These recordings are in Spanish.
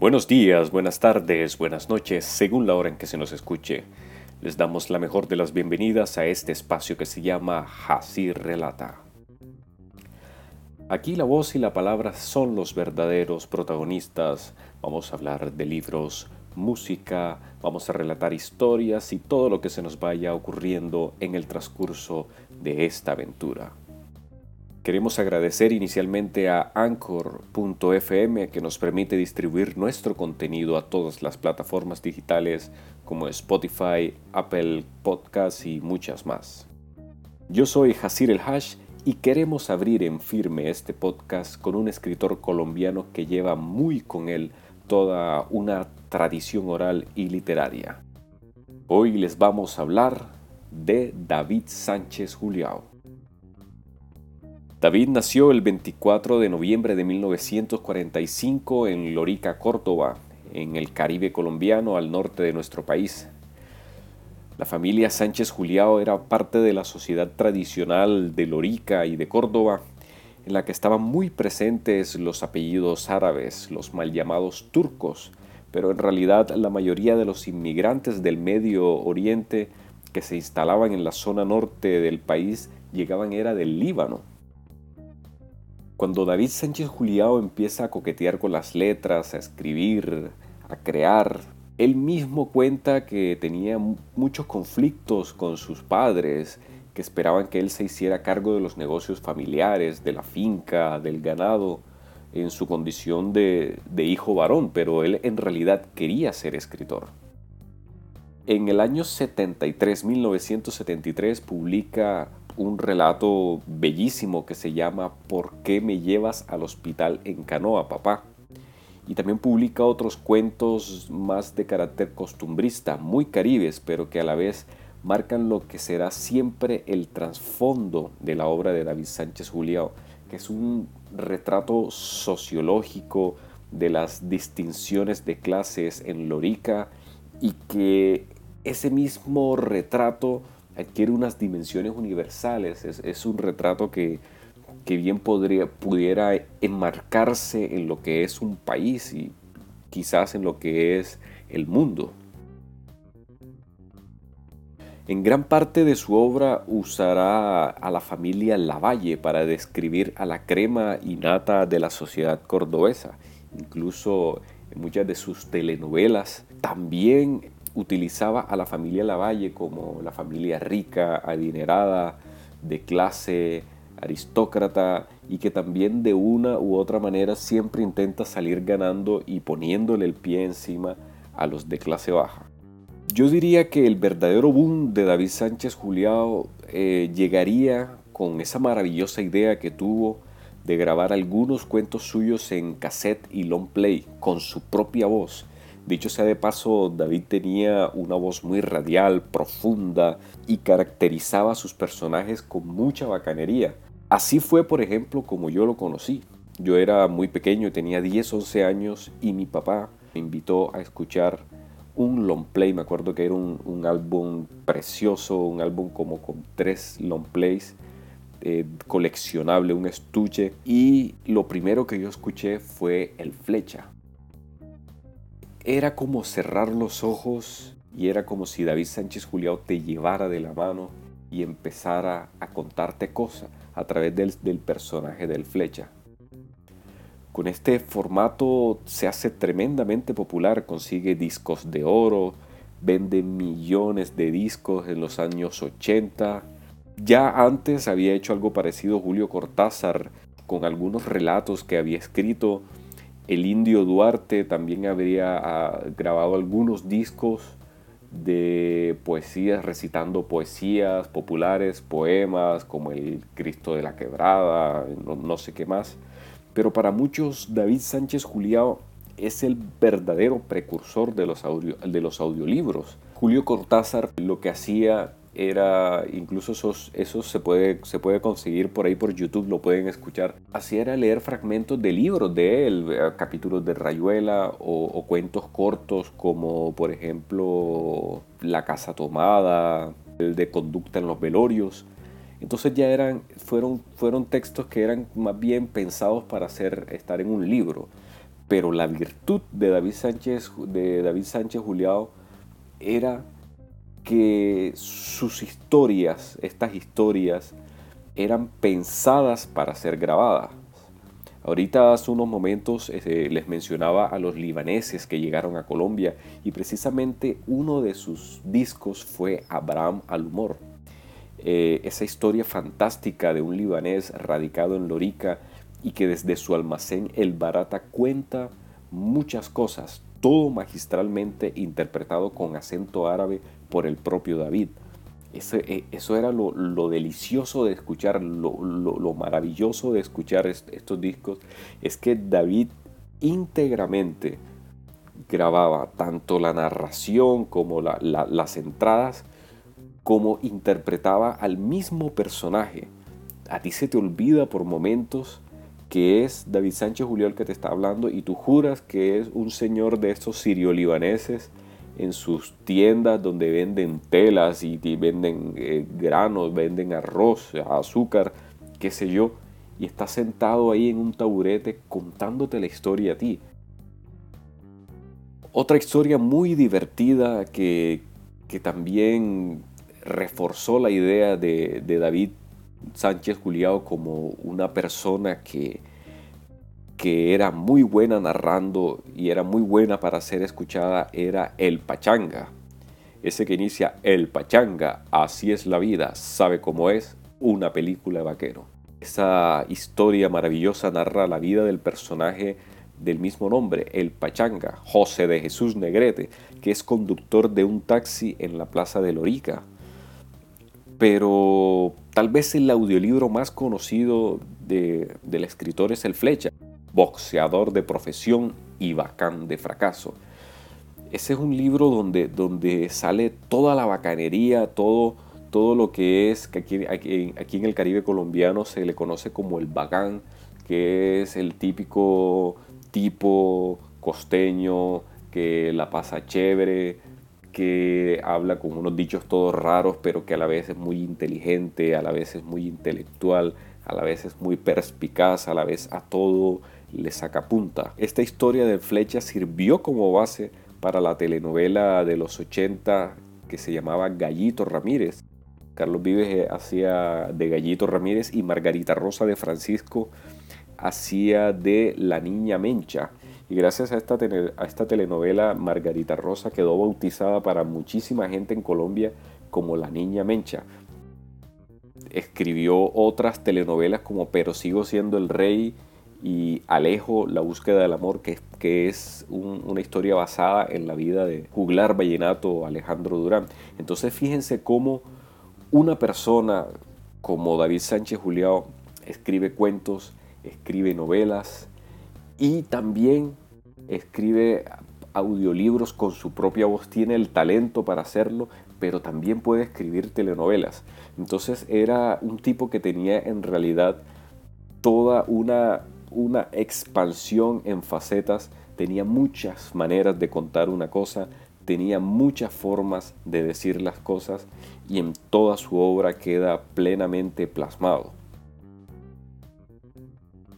Buenos días, buenas tardes, buenas noches, según la hora en que se nos escuche. Les damos la mejor de las bienvenidas a este espacio que se llama Hasir Relata. Aquí la voz y la palabra son los verdaderos protagonistas. Vamos a hablar de libros, música, vamos a relatar historias y todo lo que se nos vaya ocurriendo en el transcurso de esta aventura. Queremos agradecer inicialmente a Anchor.fm que nos permite distribuir nuestro contenido a todas las plataformas digitales como Spotify, Apple Podcasts y muchas más. Yo soy Hasir El Hash y queremos abrir en firme este podcast con un escritor colombiano que lleva muy con él toda una tradición oral y literaria. Hoy les vamos a hablar de David Sánchez Juliao. David nació el 24 de noviembre de 1945 en Lorica, Córdoba, en el Caribe colombiano al norte de nuestro país. La familia Sánchez Juliao era parte de la sociedad tradicional de Lorica y de Córdoba, en la que estaban muy presentes los apellidos árabes, los mal llamados turcos, pero en realidad la mayoría de los inmigrantes del Medio Oriente que se instalaban en la zona norte del país llegaban era del Líbano. Cuando David Sánchez Juliao empieza a coquetear con las letras, a escribir, a crear, él mismo cuenta que tenía muchos conflictos con sus padres, que esperaban que él se hiciera cargo de los negocios familiares, de la finca, del ganado, en su condición de, de hijo varón, pero él en realidad quería ser escritor. En el año 73, 1973, publica un relato bellísimo que se llama ¿Por qué me llevas al hospital en canoa, papá? Y también publica otros cuentos más de carácter costumbrista, muy caribes, pero que a la vez marcan lo que será siempre el trasfondo de la obra de David Sánchez Juliao, que es un retrato sociológico de las distinciones de clases en Lorica y que ese mismo retrato adquiere unas dimensiones universales, es, un retrato que, bien podría, pudiera enmarcarse en lo que es un país y quizás en lo que es el mundo. En gran parte de su obra usará a la familia Lavalle para describir a la crema innata de la sociedad cordobesa. Incluso en muchas de sus telenovelas también utilizaba a la familia Lavalle como la familia rica, adinerada, de clase aristócrata y que también de una u otra manera siempre intenta salir ganando y poniéndole el pie encima a los de clase baja. Yo diría que el verdadero boom de David Sánchez Juliao eh, llegaría con esa maravillosa idea que tuvo de grabar algunos cuentos suyos en cassette y long play con su propia voz Dicho sea de paso, David tenía una voz muy radial, profunda y caracterizaba a sus personajes con mucha bacanería. Así fue, por ejemplo, como yo lo conocí. Yo era muy pequeño, tenía 10, 11 años y mi papá me invitó a escuchar un long play. Me acuerdo que era un, álbum precioso, un álbum como con tres long plays. Eh, coleccionable, un estuche y lo primero que yo escuché fue el flecha era como cerrar los ojos y era como si David Sánchez Juliao te llevara de la mano y empezara a contarte cosas a través del, del personaje del flecha. Con este formato se hace tremendamente popular, consigue discos de oro, vende millones de discos en los años 80. Ya antes había hecho algo parecido Julio Cortázar con algunos relatos que había escrito el indio Duarte también habría ah, grabado algunos discos de poesías, recitando poesías populares, poemas como el Cristo de la Quebrada, no, sé qué más. Pero para muchos David Sánchez Juliao es el verdadero precursor de los, de los audiolibros. Julio Cortázar lo que hacía era, incluso esos, esos se, puede, se puede conseguir por ahí por YouTube, lo pueden escuchar. Así era leer fragmentos de libros de él, eh, capítulos de Rayuela o, cuentos cortos como por ejemplo La casa tomada, el de conducta en los velorios. Entonces ya eran, fueron, fueron textos que eran más bien pensados para hacer, estar en un libro. Pero la virtud de David Sánchez, de David Sánchez era que sus historias, estas historias, eran pensadas para ser grabadas. Ahorita hace unos momentos eh, les mencionaba a los libaneses que llegaron a Colombia y precisamente uno de sus discos fue Abraham al Humor. Eh, esa historia fantástica de un libanés radicado en Lorica y que desde su almacén El Barata cuenta muchas cosas, todo magistralmente interpretado con acento árabe por el propio David. Eh, eso, era lo, delicioso de escuchar, lo, maravilloso de escuchar estos discos, es que David íntegramente grababa tanto la narración como las entradas, como interpretaba al mismo personaje. A ti se te olvida por momentos que es David Sánchez Julio el que te está hablando y tú juras que es un señor de estos sirio-libaneses en sus tiendas donde venden telas y, venden eh, granos, venden arroz, azúcar, qué sé yo, y está sentado ahí en un taburete contándote la historia a ti. Otra historia muy divertida que, también reforzó la idea de, de David Sánchez Juliao como una persona que, que era muy buena narrando y era muy buena para ser escuchada era El Pachanga. Ese que inicia El Pachanga, así es la vida, sabe cómo es, una película de vaquero. Esa historia maravillosa narra la vida del personaje del mismo nombre, El Pachanga, José de Jesús Negrete, que es conductor de un taxi en la plaza de Lorica. Pero tal vez el audiolibro más conocido del escritor es El Flecha, boxeador de profesión y bacán de fracaso. Ese es un libro donde, donde sale toda la bacanería, todo, todo lo que es, que aquí, aquí, en el Caribe colombiano se le conoce como el bacán, que es el típico tipo costeño que la pasa chévere, que habla con unos dichos todos raros, pero que a la vez es muy inteligente, a la vez es muy intelectual, a la vez es muy perspicaz, a la vez a todo le saca punta. Esta historia de Flecha sirvió como base para la telenovela de los 80 que se llamaba Gallito Ramírez. Carlos Vives eh, hacía de Gallito Ramírez y Margarita Rosa de Francisco hacía de La Niña Mencha. Y gracias a esta, a esta telenovela, Margarita Rosa quedó bautizada para muchísima gente en Colombia como La Niña Mencha. Escribió otras telenovelas como Pero sigo siendo el rey y Alejo, la búsqueda del amor, que, que es una historia basada en la vida de juglar vallenato Alejandro Durán. Entonces fíjense cómo una persona como David Sánchez Juliao escribe cuentos, escribe novelas y también escribe audiolibros con su propia voz, tiene el talento para hacerlo, pero también puede escribir telenovelas. Entonces era un tipo que tenía en realidad toda una una expansión en facetas, tenía muchas maneras de contar una cosa, tenía muchas formas de decir las cosas y en toda su obra queda plenamente plasmado.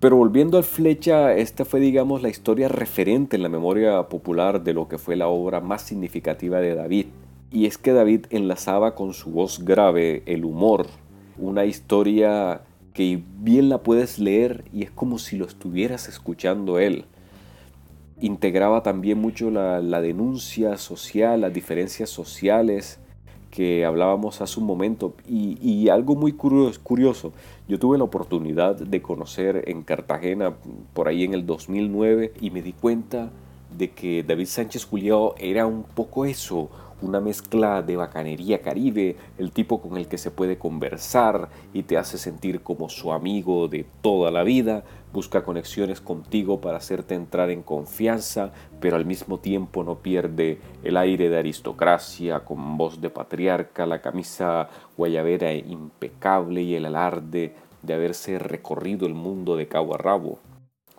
Pero volviendo al flecha, esta fue digamos la historia referente en la memoria popular de lo que fue la obra más significativa de David. Y es que David enlazaba con su voz grave el humor, una historia que bien la puedes leer y es como si lo estuvieras escuchando él. Integraba también mucho la, denuncia social, las diferencias sociales que hablábamos hace un momento y, algo muy curioso, yo tuve la oportunidad de conocer en Cartagena por ahí en el 2009 y me di cuenta de que David Sánchez Juliao era un poco eso, una mezcla de bacanería caribe, el tipo con el que se puede conversar y te hace sentir como su amigo de toda la vida, busca conexiones contigo para hacerte entrar en confianza, pero al mismo tiempo no pierde el aire de aristocracia con voz de patriarca, la camisa guayabera impecable y el alarde de haberse recorrido el mundo de cabo a rabo.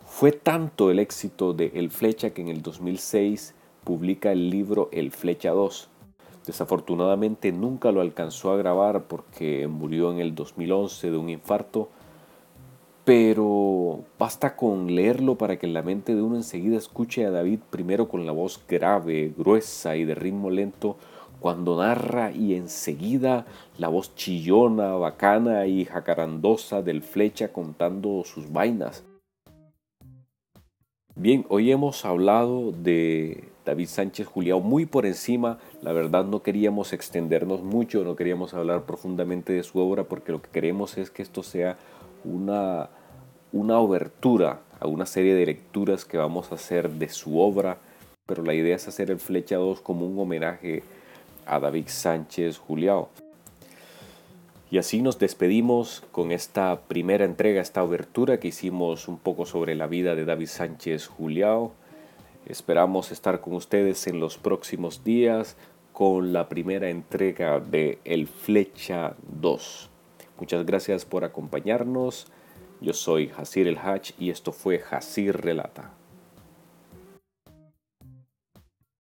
Fue tanto el éxito de El Flecha que en el 2006 publica el libro El Flecha 2. Desafortunadamente nunca lo alcanzó a grabar porque murió en el 2011 de un infarto, pero basta con leerlo para que la mente de uno enseguida escuche a David primero con la voz grave, gruesa y de ritmo lento cuando narra y enseguida la voz chillona, bacana y jacarandosa del flecha contando sus vainas. Bien, hoy hemos hablado de David Sánchez Juliao muy por encima. La verdad no queríamos extendernos mucho, no queríamos hablar profundamente de su obra porque lo que queremos es que esto sea una, una obertura a una serie de lecturas que vamos a hacer de su obra, pero la idea es hacer el Flecha 2 como un homenaje a David Sánchez Juliao. Y así nos despedimos con esta primera entrega, esta obertura que hicimos un poco sobre la vida de David Sánchez Juliao. Esperamos estar con ustedes en los próximos días con la primera entrega de El Flecha 2. Muchas gracias por acompañarnos. Yo soy Hasir El Hach y esto fue Hasir Relata.